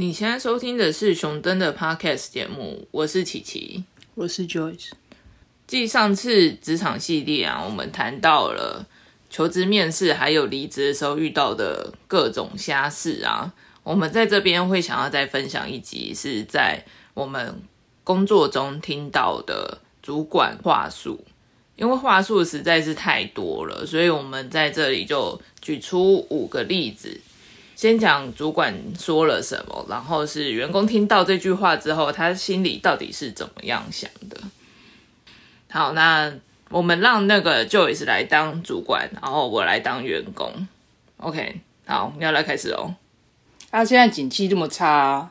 你现在收听的是熊登的 Podcast 节目，我是琪琪，我是 Joyce。继上次职场系列啊，我们谈到了求职面试还有离职的时候遇到的各种瞎事啊，我们在这边会想要再分享一集，是在我们工作中听到的主管话术，因为话术实在是太多了，所以我们在这里就举出五个例子。先讲主管说了什么，然后是员工听到这句话之后，他心里到底是怎么样想的。好，那我们让那个 Joyce 来当主管，然后我来当员工。OK，好，要来开始哦。啊，现在景气这么差，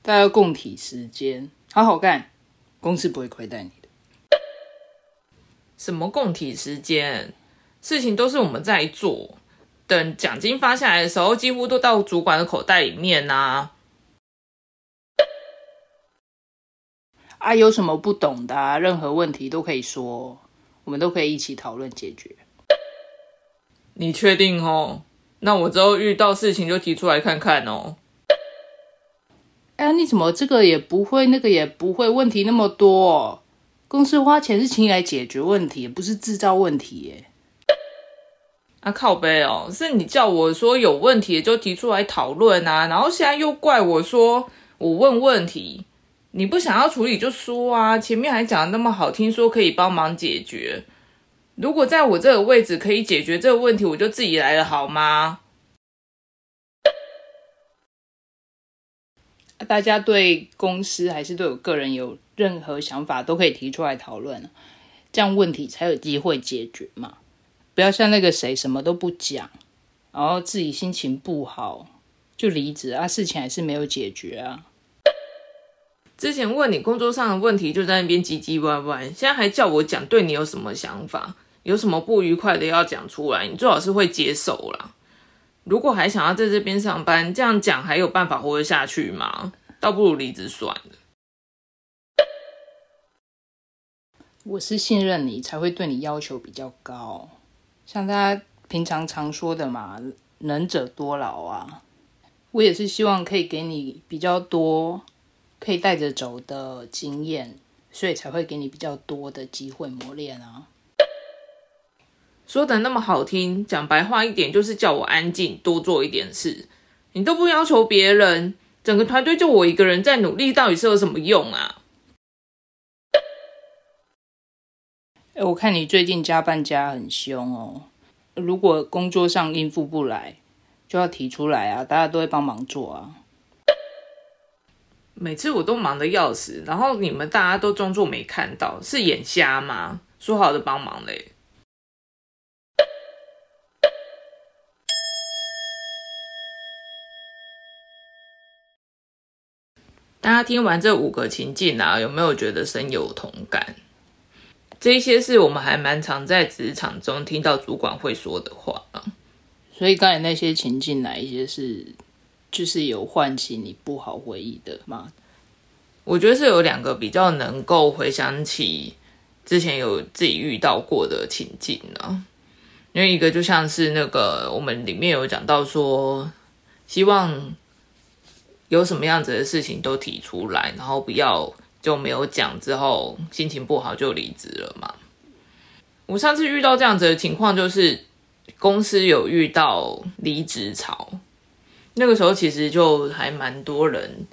大家共体时间，好好干，公司不会亏待你的。什么共体时间？事情都是我们在做。等奖金发下来的时候，几乎都到主管的口袋里面呐。啊，有什么不懂的，任何问题都可以说，我们都可以一起讨论解决。你确定哦？那我之后遇到事情就提出来看看哦。哎，你怎么这个也不会，那个也不会，问题那么多？公司花钱是请你来解决问题，不是制造问题耶。啊靠背哦，是你叫我说有问题就提出来讨论啊，然后现在又怪我说我问问题，你不想要处理就说啊，前面还讲的那么好听，说可以帮忙解决。如果在我这个位置可以解决这个问题，我就自己来了好吗？大家对公司还是对我个人有任何想法都可以提出来讨论，这样问题才有机会解决嘛。不要像那个谁什么都不讲，然后自己心情不好就离职啊，事情还是没有解决啊。之前问你工作上的问题，就在那边唧唧歪歪，现在还叫我讲对你有什么想法，有什么不愉快的要讲出来，你最好是会接受啦。如果还想要在这边上班，这样讲还有办法活得下去吗？倒不如离职算了。我是信任你，才会对你要求比较高。像大家平常常说的嘛，能者多劳啊。我也是希望可以给你比较多可以带着走的经验，所以才会给你比较多的机会磨练啊。说的那么好听，讲白话一点就是叫我安静，多做一点事。你都不要求别人，整个团队就我一个人在努力，到底是有什么用啊？我看你最近加班加很凶哦。如果工作上应付不来，就要提出来啊，大家都会帮忙做啊。每次我都忙得要死，然后你们大家都装作没看到，是眼瞎吗？说好的帮忙嘞。大家听完这五个情境啊，有没有觉得深有同感？这些是我们还蛮常在职场中听到主管会说的话啊，所以刚才那些情境哪一些是就是有唤起你不好回忆的吗？我觉得是有两个比较能够回想起之前有自己遇到过的情境呢，因为一个就像是那个我们里面有讲到说，希望有什么样子的事情都提出来，然后不要。就没有讲，之后心情不好就离职了嘛。我上次遇到这样子的情况，就是公司有遇到离职潮，那个时候其实就还蛮多人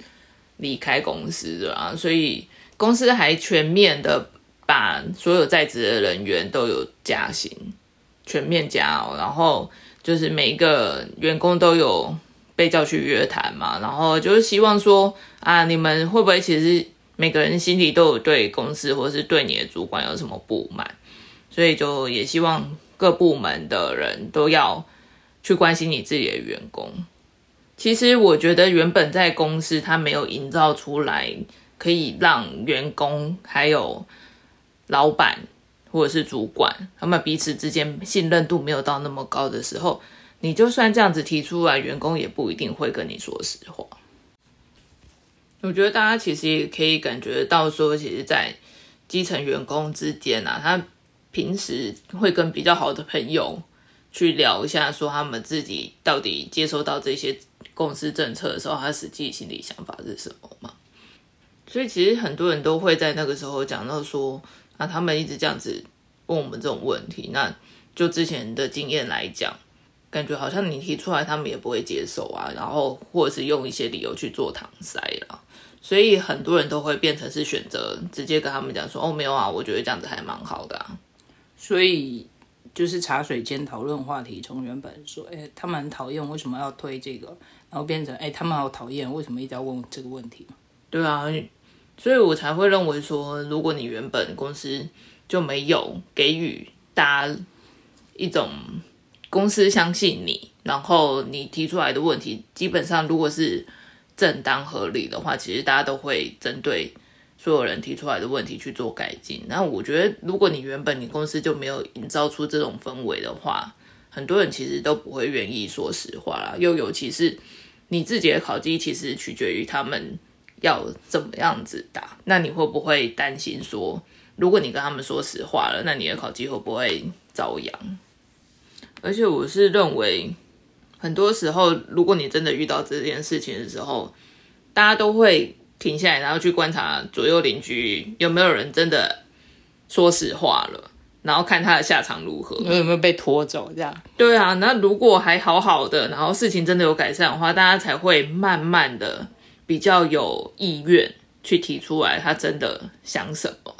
离开公司的啊，所以公司还全面的把所有在职的人员都有加薪，全面加哦，然后就是每一个员工都有被叫去约谈嘛，然后就是希望说啊，你们会不会其实。每个人心里都有对公司或是对你的主管有什么不满，所以就也希望各部门的人都要去关心你自己的员工。其实我觉得原本在公司他没有营造出来可以让员工还有老板或者是主管他们彼此之间信任度没有到那么高的时候，你就算这样子提出来，员工也不一定会跟你说实话。我觉得大家其实也可以感觉到，说其实，在基层员工之间啊，他平时会跟比较好的朋友去聊一下，说他们自己到底接收到这些公司政策的时候，他实际心理想法是什么嘛？所以其实很多人都会在那个时候讲到说，啊，他们一直这样子问我们这种问题，那就之前的经验来讲，感觉好像你提出来，他们也不会接受啊，然后或者是用一些理由去做搪塞了，所以很多人都会变成是选择直接跟他们讲说，哦，没有啊，我觉得这样子还蛮好的啊，所以就是茶水间讨论话题，从原本说，哎，他们很讨厌为什么要推这个，然后变成，哎，他们好讨厌为什么一直要问这个问题对啊。所以我才会认为说，如果你原本公司就没有给予大家一种公司相信你，然后你提出来的问题，基本上如果是正当合理的话，其实大家都会针对所有人提出来的问题去做改进。那我觉得，如果你原本你公司就没有营造出这种氛围的话，很多人其实都不会愿意说实话啦。又尤其是你自己的考绩，其实取决于他们。要怎么样子打？那你会不会担心说，如果你跟他们说实话了，那你的考绩会不会遭殃？而且我是认为，很多时候，如果你真的遇到这件事情的时候，大家都会停下来，然后去观察左右邻居有没有人真的说实话了，然后看他的下场如何，有没有被拖走这样。对啊，那如果还好好的，然后事情真的有改善的话，大家才会慢慢的。比较有意愿去提出来，他真的想什么？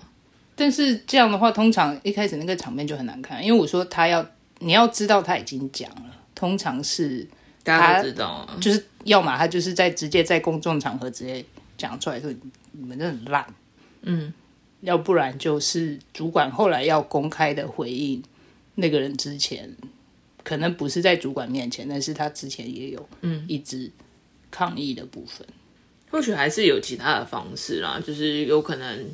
但是这样的话，通常一开始那个场面就很难看，因为我说他要，你要知道他已经讲了，通常是大家都知道啊，就是要么他就是在直接在公众场合直接讲出来说你们真的很烂，嗯，要不然就是主管后来要公开的回应那个人之前，可能不是在主管面前，但是他之前也有嗯一直抗议的部分。或许还是有其他的方式啦，就是有可能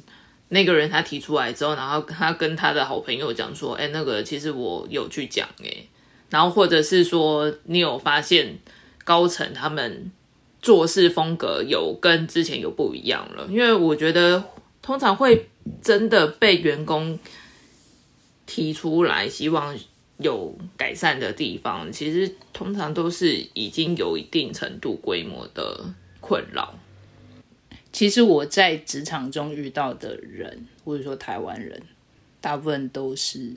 那个人他提出来之后，然后他跟他的好朋友讲说：“哎，那个其实我有去讲哎。”然后或者是说你有发现高层他们做事风格有跟之前有不一样了，因为我觉得通常会真的被员工提出来希望有改善的地方，其实通常都是已经有一定程度规模的困扰。其实我在职场中遇到的人，或者说台湾人，大部分都是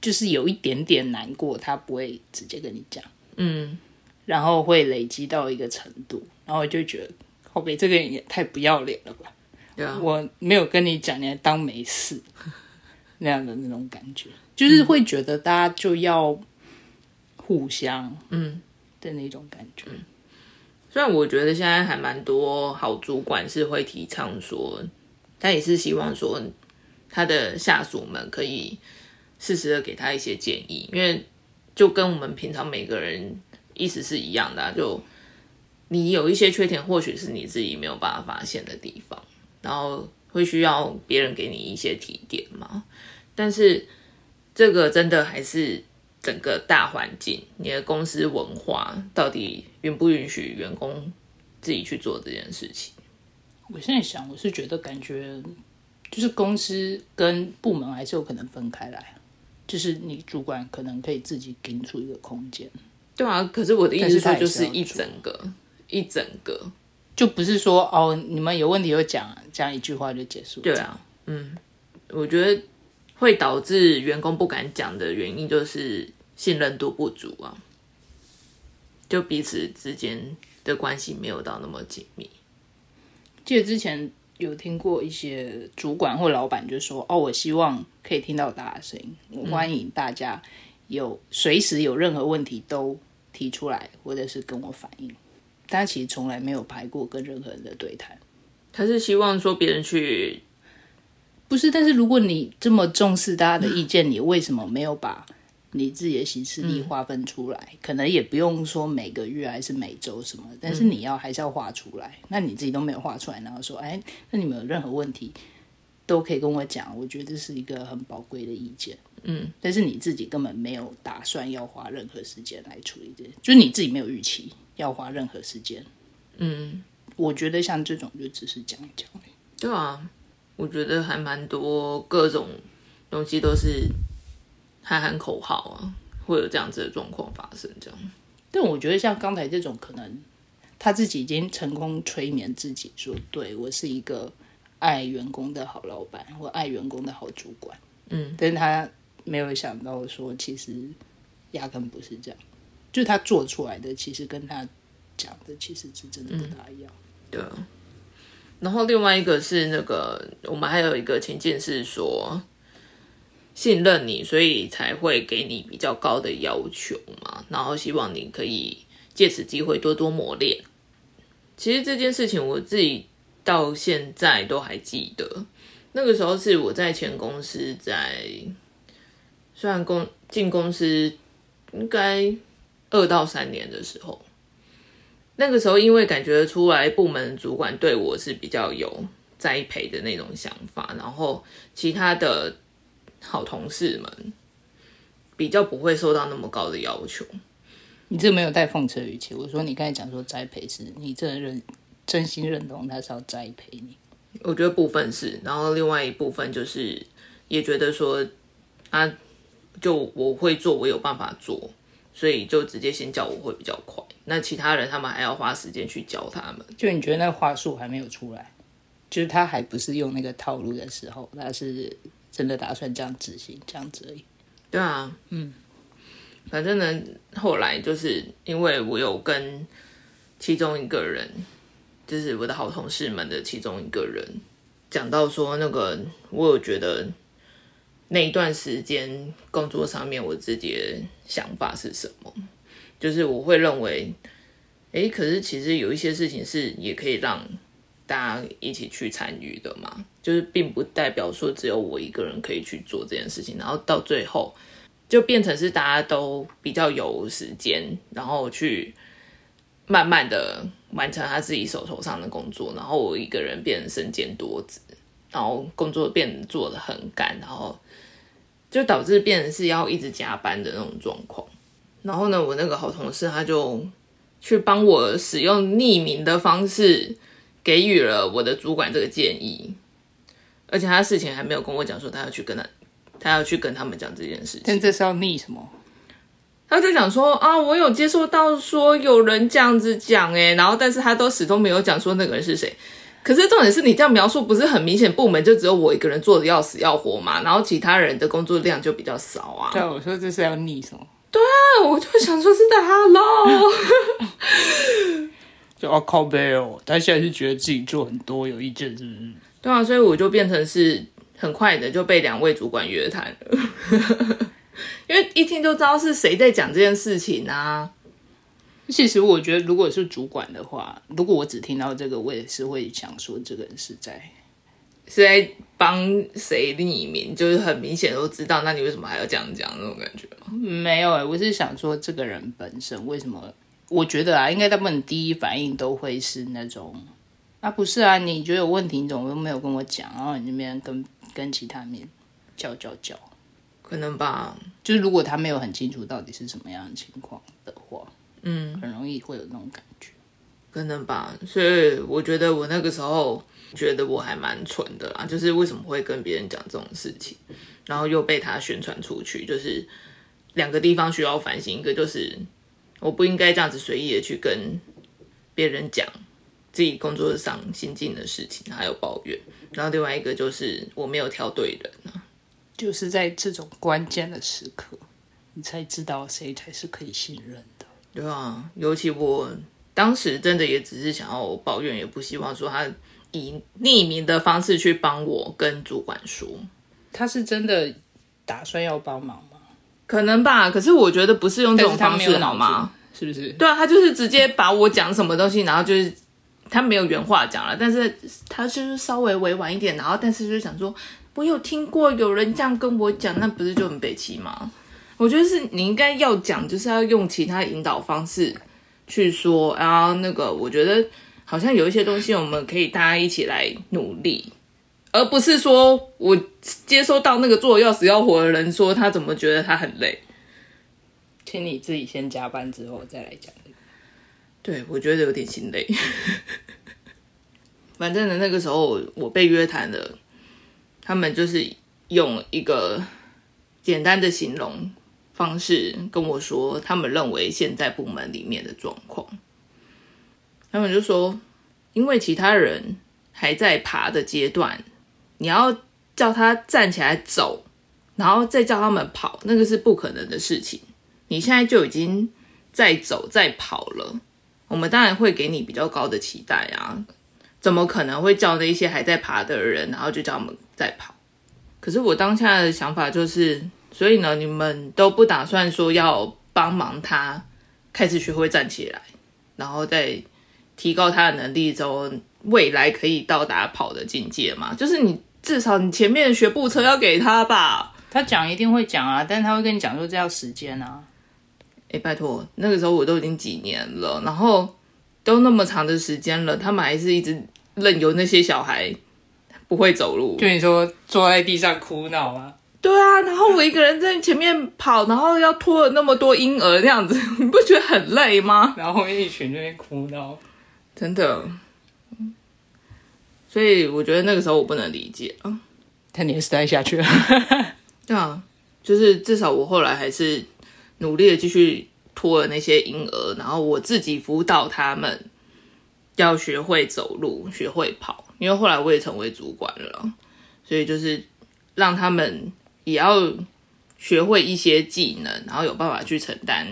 就是有一点点难过，他不会直接跟你讲，嗯，然后会累积到一个程度，然后就觉得后背这个人也太不要脸了吧？对啊，我没有跟你讲，你还当没事那样的那种感觉，就是会觉得大家就要互相嗯的那种感觉。虽然我觉得现在还蛮多好主管是会提倡说，他也是希望说他的下属们可以适时的给他一些建议，因为就跟我们平常每个人意思是一样的，就你有一些缺点，或许是你自己没有办法发现的地方，然后会需要别人给你一些提点嘛。但是这个真的还是。整个大环境，你的公司文化到底允不允许员工自己去做这件事情？我现在想，我是觉得感觉就是公司跟部门还是有可能分开来，就是你主管可能可以自己给出一个空间。对啊，可是我的意思说，就是一整个一整个，就不是说哦，你们有问题就讲讲一句话就结束。对啊，嗯，我觉得。会导致员工不敢讲的原因，就是信任度不足啊，就彼此之间的关系没有到那么紧密。记得之前有听过一些主管或老板就说：“哦，我希望可以听到大家声音，我欢迎大家有随时有任何问题都提出来，或者是跟我反映。”但其实从来没有排过跟任何人的对谈。他是希望说别人去。不是，但是如果你这么重视大家的意见，你为什么没有把你自己的行事历划分出来？可能也不用说每个月还是每周什么，但是你要还是要画出来。那你自己都没有画出来，然后说，哎，那你们有任何问题都可以跟我讲，我觉得这是一个很宝贵的意见。嗯，但是你自己根本没有打算要花任何时间来处理这，就是你自己没有预期要花任何时间。嗯，我觉得像这种就只是讲一讲。对啊。我觉得还蛮多各种东西都是喊喊口号啊，会有这样子的状况发生。这样，但我觉得像刚才这种，可能他自己已经成功催眠自己说，对我是一个爱员工的好老板，或爱员工的好主管。嗯，但是他没有想到说，其实压根不是这样，就是他做出来的，其实跟他讲的其实是真的不大一样。对啊。然后另外一个是那个，我们还有一个情境是说，信任你，所以才会给你比较高的要求嘛，然后希望你可以借此机会多多磨练。其实这件事情我自己到现在都还记得，那个时候是我在前公司在，虽然公进公司应该二到三年的时候。那个时候，因为感觉出来部门主管对我是比较有栽培的那种想法，然后其他的好同事们比较不会受到那么高的要求。你这没有带讽刺语气，我说你刚才讲说栽培是你这认真心认同他是要栽培你。我觉得部分是，然后另外一部分就是也觉得说啊，就我会做，我有办法做。所以就直接先教我会比较快，那其他人他们还要花时间去教他们。就你觉得那话术还没有出来，就是他还不是用那个套路的时候，他是真的打算这样执行这样子而已。对啊，嗯，反正呢，后来就是因为我有跟其中一个人，就是我的好同事们的其中一个人讲到说，那个我有觉得。那一段时间工作上面，我自己的想法是什么？就是我会认为，哎，可是其实有一些事情是也可以让大家一起去参与的嘛。就是并不代表说只有我一个人可以去做这件事情，然后到最后就变成是大家都比较有时间，然后去慢慢的完成他自己手头上的工作，然后我一个人变成身兼多职，然后工作变得做的很赶，然后。就导致变成是要一直加班的那种状况，然后呢，我那个好同事他就去帮我使用匿名的方式给予了我的主管这个建议，而且他事情还没有跟我讲说他要去跟他，他要去跟他们讲这件事情。但这是要逆什么？他就讲说啊，我有接受到说有人这样子讲诶，然后但是他都始终没有讲说那个人是谁。可是重点是你这样描述不是很明显，部门就只有我一个人做的要死要活嘛，然后其他人的工作量就比较少啊。对，我说这是要逆什么？对啊，我就想说是的 Hello，就要靠背哦。他现在是觉得自己做很多有意见，是不是？对啊，所以我就变成是很快的就被两位主管约谈了，因为一听就知道是谁在讲这件事情啊。其实我觉得，如果是主管的话，如果我只听到这个，我也是会想说，这个人是在是在帮谁匿名，就是很明显都知道，那你为什么还要这样讲那种感觉吗？没有哎，我是想说，这个人本身为什么？我觉得啊，应该大部分第一反应都会是那种啊，不是啊，你觉得有问题，你怎么都没有跟我讲，然后你那边跟跟其他面叫叫叫，可能吧？就是如果他没有很清楚到底是什么样的情况的话。嗯，很容易会有那种感觉，可能吧。所以我觉得我那个时候觉得我还蛮蠢的啦，就是为什么会跟别人讲这种事情，然后又被他宣传出去，就是两个地方需要反省。一个就是我不应该这样子随意的去跟别人讲自己工作上心境的事情，还有抱怨。然后另外一个就是我没有挑对人啊，就是在这种关键的时刻，你才知道谁才是可以信任的。对啊，尤其我当时真的也只是想要抱怨，也不希望说他以匿名的方式去帮我跟主管说，他是真的打算要帮忙吗？可能吧，可是我觉得不是用这种方式好吗？是不是？对啊，他就是直接把我讲什么东西，然后就是他没有原话讲了，但是他就是稍微委婉一点，然后但是就想说，我有听过有人这样跟我讲，那不是就很北齐吗？我觉得是你应该要讲，就是要用其他引导方式去说然后。那个，我觉得好像有一些东西，我们可以大家一起来努力，而不是说我接收到那个做要死要活的人说他怎么觉得他很累，请你自己先加班之后再来讲。对，我觉得有点心累。反正呢，那个时候我被约谈了，他们就是用一个简单的形容。方式跟我说，他们认为现在部门里面的状况，他们就说，因为其他人还在爬的阶段，你要叫他站起来走，然后再叫他们跑，那个是不可能的事情。你现在就已经在走在跑了，我们当然会给你比较高的期待啊，怎么可能会叫那些还在爬的人，然后就叫他们再跑？可是我当下的想法就是。所以呢，你们都不打算说要帮忙他开始学会站起来，然后再提高他的能力之后，未来可以到达跑的境界嘛？就是你至少你前面学步车要给他吧。他讲一定会讲啊，但是他会跟你讲说这要时间啊。哎，拜托，那个时候我都已经几年了，然后都那么长的时间了，他们还是一直任由那些小孩不会走路，就你说坐在地上哭闹吗？对啊，然后我一个人在前面跑，然后要拖了那么多婴儿，这样子 你不觉得很累吗？然后一群在那哭闹，真的。所以我觉得那个时候我不能理解啊，但你也是待下去了。对啊，就是至少我后来还是努力的继续拖了那些婴儿，然后我自己辅导他们要学会走路、学会跑，因为后来我也成为主管了，所以就是让他们。也要学会一些技能，然后有办法去承担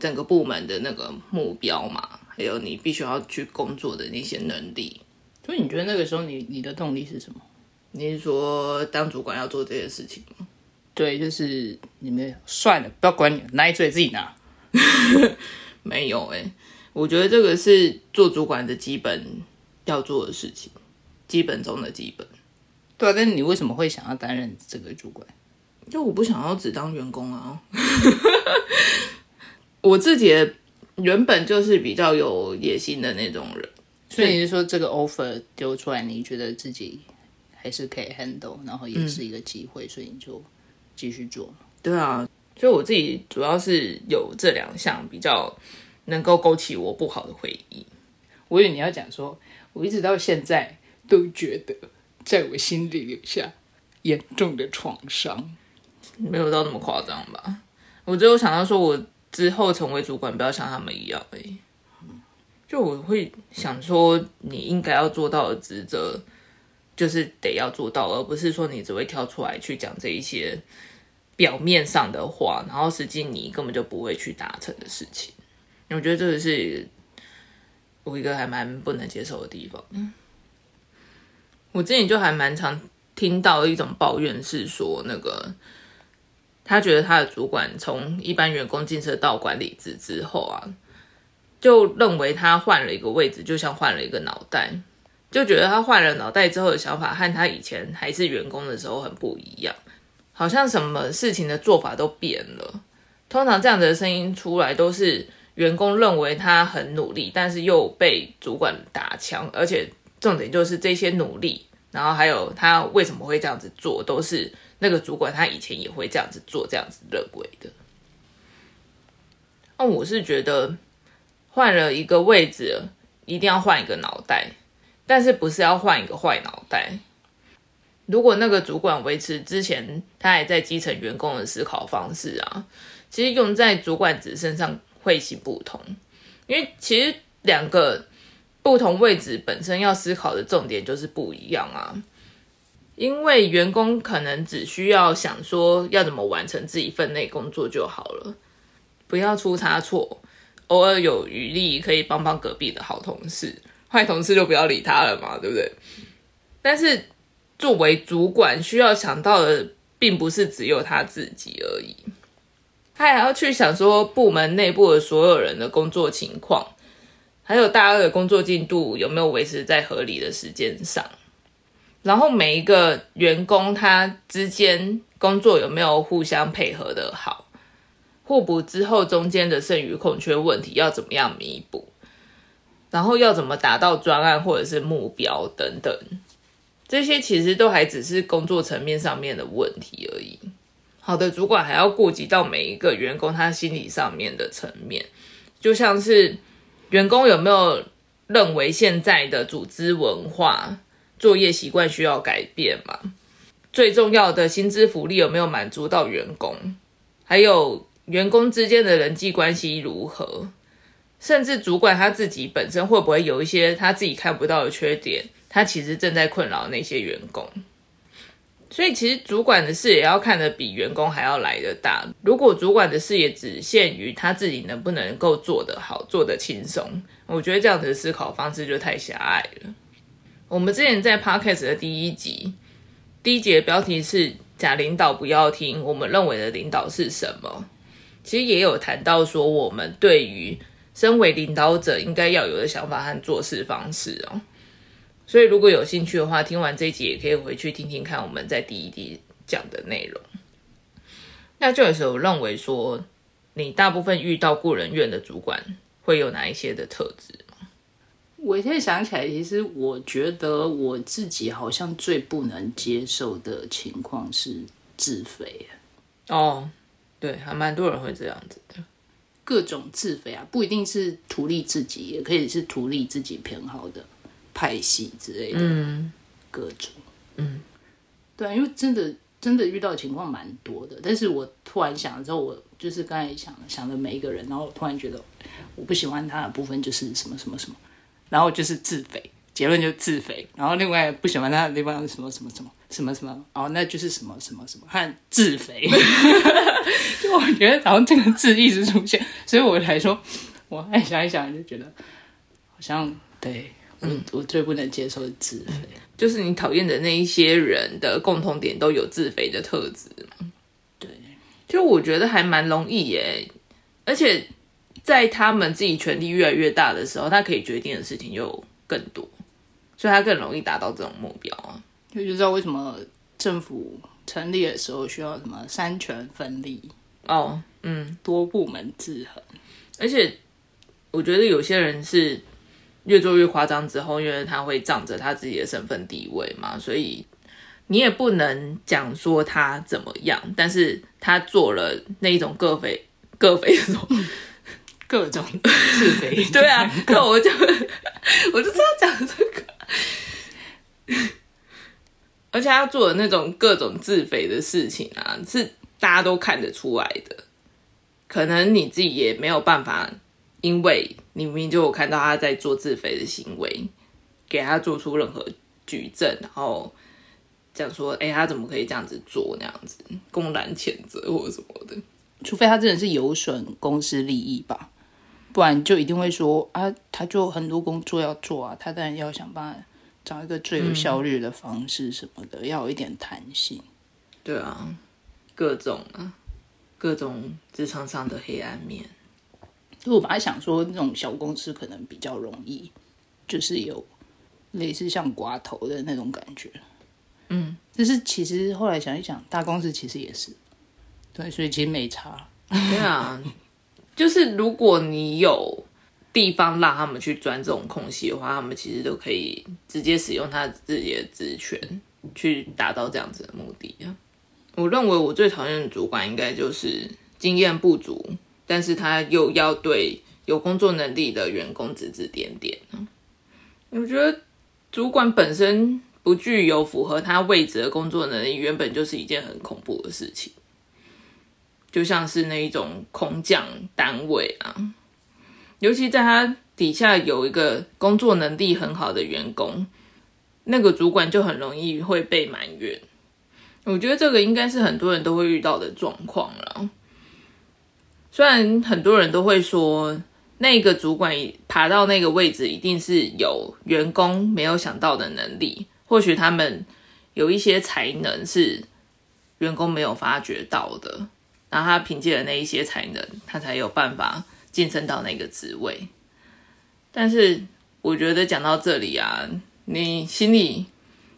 整个部门的那个目标嘛，还有你必须要去工作的那些能力。所以你觉得那个时候你你的动力是什么？你是说当主管要做这些事情吗？对，就是你们算了，不要管你，拿一嘴自己拿。没有哎，我觉得这个是做主管的基本要做的事情，基本中的基本。对啊，但是你为什么会想要担任这个主管？就我不想要只当员工啊，我自己原本就是比较有野心的那种人，所以你是说这个 offer 丢出来，你觉得自己还是可以 handle，然后也是一个机会，所以你就继续做。对啊，所以我自己主要是有这两项比较能够勾起我不好的回忆。我以为你要讲说，我一直到现在都觉得在我心里留下严重的创伤。没有到那么夸张吧？我只有想到说，我之后成为主管，不要像他们一样而已。就我会想说，你应该要做到的职责，就是得要做到，而不是说你只会跳出来去讲这一些表面上的话，然后实际你根本就不会去达成的事情。我觉得这个是我一个还蛮不能接受的地方。我之前就还蛮常听到一种抱怨，是说那个。他觉得他的主管从一般员工晋升到管理职之后啊，就认为他换了一个位置，就像换了一个脑袋，就觉得他换了脑袋之后的想法和他以前还是员工的时候很不一样，好像什么事情的做法都变了。通常这样子的声音出来，都是员工认为他很努力，但是又被主管打枪，而且重点就是这些努力，然后还有他为什么会这样子做，都是。那个主管他以前也会这样子做，这样子认为的。那我是觉得换了一个位置，一定要换一个脑袋，但是不是要换一个坏脑袋。如果那个主管维持之前他还在基层员工的思考方式啊，其实用在主管职身上会行不同，因为其实两个不同位置本身要思考的重点就是不一样啊。因为员工可能只需要想说要怎么完成自己分内工作就好了，不要出差错，偶尔有余力可以帮帮隔壁的好同事，坏同事就不要理他了嘛，对不对？但是作为主管，需要想到的并不是只有他自己而已，他还要去想说部门内部的所有人的工作情况，还有大家的工作进度有没有维持在合理的时间上。然后每一个员工他之间工作有没有互相配合的好，互补之后中间的剩余空缺问题要怎么样弥补，然后要怎么达到专案或者是目标等等，这些其实都还只是工作层面上面的问题而已。好的主管还要顾及到每一个员工他心理上面的层面，就像是员工有没有认为现在的组织文化。作业习惯需要改变嘛？最重要的薪资福利有没有满足到员工？还有员工之间的人际关系如何，甚至主管他自己本身会不会有一些他自己看不到的缺点，他其实正在困扰那些员工。所以其实主管的视野要看得比员工还要来得大。如果主管的视野只限于他自己能不能够做得好、做得轻松，我觉得这样子的思考方式就太狭隘了。我们之前在 podcast 的第一集，第一节标题是“假领导不要听”，我们认为的领导是什么？其实也有谈到说，我们对于身为领导者应该要有的想法和做事方式哦。所以如果有兴趣的话，听完这一集也可以回去听听看我们在第一集讲的内容。那就有时候认为说，你大部分遇到雇人院的主管会有哪一些的特质吗？我现在想起来，其实我觉得我自己好像最不能接受的情况是自肥。哦。对，还蛮多人会这样子的，各种自肥啊，不一定是图利自己，也可以是图利自己偏好的派系之类的，嗯，各种，嗯，对，因为真的真的遇到情况蛮多的，但是我突然想了之后，我就是刚才想想的每一个人，然后突然觉得我不喜欢他的部分就是什么什么什么，然后就是自肥。结论就自肥，然后另外不喜欢他的地方什么什么什么什么什么哦，那就是什么什么什么和自肥。就我觉得，好像这个字一直出现，所以我才说，我爱想一想就觉得，好像对我我最不能接受的自肥，就是你讨厌的那一些人的共同点都有自肥的特质？对，就我觉得还蛮容易耶，而且在他们自己权力越来越大的时候，他可以决定的事情就更多。所以他更容易达到这种目标啊！就知道为什么政府成立的时候需要什么三权分立哦，嗯，多部门制衡。而且我觉得有些人是越做越夸张之后，因为他会仗着他自己的身份地位嘛，所以你也不能讲说他怎么样，但是他做了那一种各非 各非的种 各种是非。对啊，那我就我就知道讲这个。而且他做的那种各种自肥的事情啊，是大家都看得出来的。可能你自己也没有办法，因为你明明就有看到他在做自肥的行为，给他做出任何举证，然后讲说：“哎，他怎么可以这样子做？那样子公然谴责或者什么的。”除非他真的是有损公司利益吧，不然就一定会说：“啊，他就很多工作要做啊，他当然要想办法。”找一个最有效率的方式什么的，要有一点弹性。对啊，各种啊，各种职场上的黑暗面。就我本来想说，那种小公司可能比较容易，就是有类似像寡头的那种感觉。嗯，但是其实后来想一想，大公司其实也是。对，所以其实没差。对啊，就是如果你有。地方让他们去钻这种空隙的话，他们其实都可以直接使用他自己的职权去达到这样子的目的啊。我认为我最讨厌的主管应该就是经验不足，但是他又要对有工作能力的员工指指点点我觉得主管本身不具有符合他位置的工作能力，原本就是一件很恐怖的事情，就像是那一种空降单位啊。尤其在他底下有一个工作能力很好的员工，那个主管就很容易会被埋怨。我觉得这个应该是很多人都会遇到的状况了。虽然很多人都会说，那个主管爬到那个位置一定是有员工没有想到的能力，或许他们有一些才能是员工没有发觉到的，然后他凭借了那一些才能，他才有办法。晋升到那个职位，但是我觉得讲到这里啊，你心里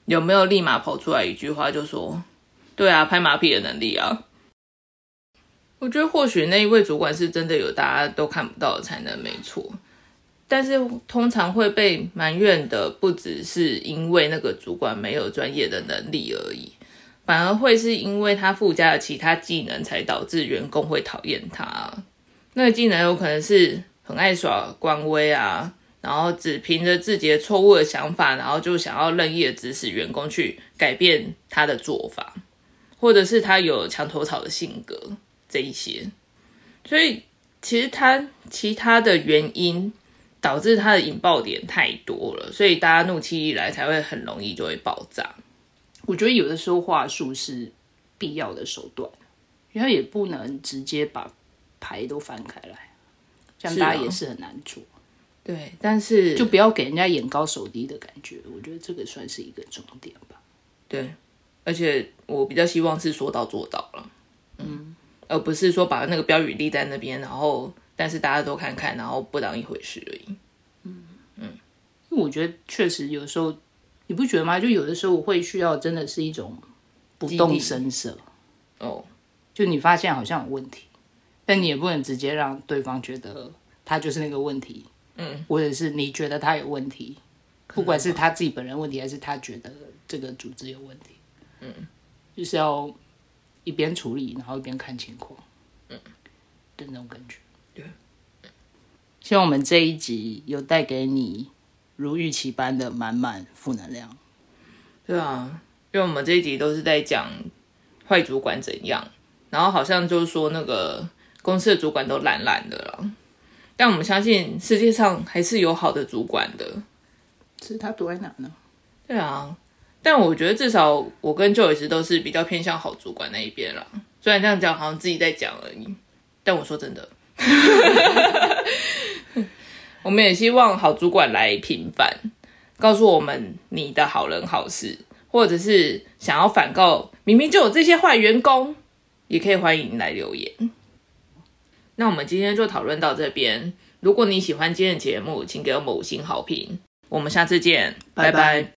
有没有立马跑出来一句话，就说：“对啊，拍马屁的能力啊？”我觉得或许那一位主管是真的有大家都看不到的才能，没错。但是通常会被埋怨的，不只是因为那个主管没有专业的能力而已，反而会是因为他附加了其他技能，才导致员工会讨厌他。那个技能有可能是很爱耍官威啊，然后只凭着自己的错误的想法，然后就想要任意的指使员工去改变他的做法，或者是他有墙头草的性格这一些。所以其实他其他的原因导致他的引爆点太多了，所以大家怒气一来才会很容易就会爆炸。我觉得有的时候话术是必要的手段，因为也不能直接把牌都翻开来，这样大家也是很难做。对，但是就不要给人家眼高手低的感觉，我觉得这个算是一个重点吧。对，而且我比较希望是说到做到了，嗯，而不是说把那个标语立在那边，然后但是大家都看看，然后不当一回事而已。嗯嗯因为我觉得确实有时候你不觉得吗？就有的时候我会需要真的是一种不动声色，哦，就你发现好像有问题，但你也不能直接让对方觉得他就是那个问题，嗯，或者是你觉得他有问题，不管是他自己本人问题，还是他觉得这个组织有问题，嗯，就是要一边处理，然后一边看情况，嗯，的那种感觉。对，希望我们这一集有带给你如预期般的满满负能量。对啊，因为我们这一集都是在讲坏主管怎样，然后好像就是说那个公司的主管都懒懒的了，但我们相信世界上还是有好的主管的。只是他躲在哪呢？对啊，但我觉得至少我跟 Joyce 都是比较偏向好主管那一边了。虽然这样讲好像自己在讲而已，但我说真的，我们也希望好主管来平反，告诉我们你的好人好事，或者是想要反告明明就有这些坏员工，也可以欢迎来留言。那我们今天就讨论到这边。如果你喜欢今天的节目，请给我们五星好评。我们下次见，拜拜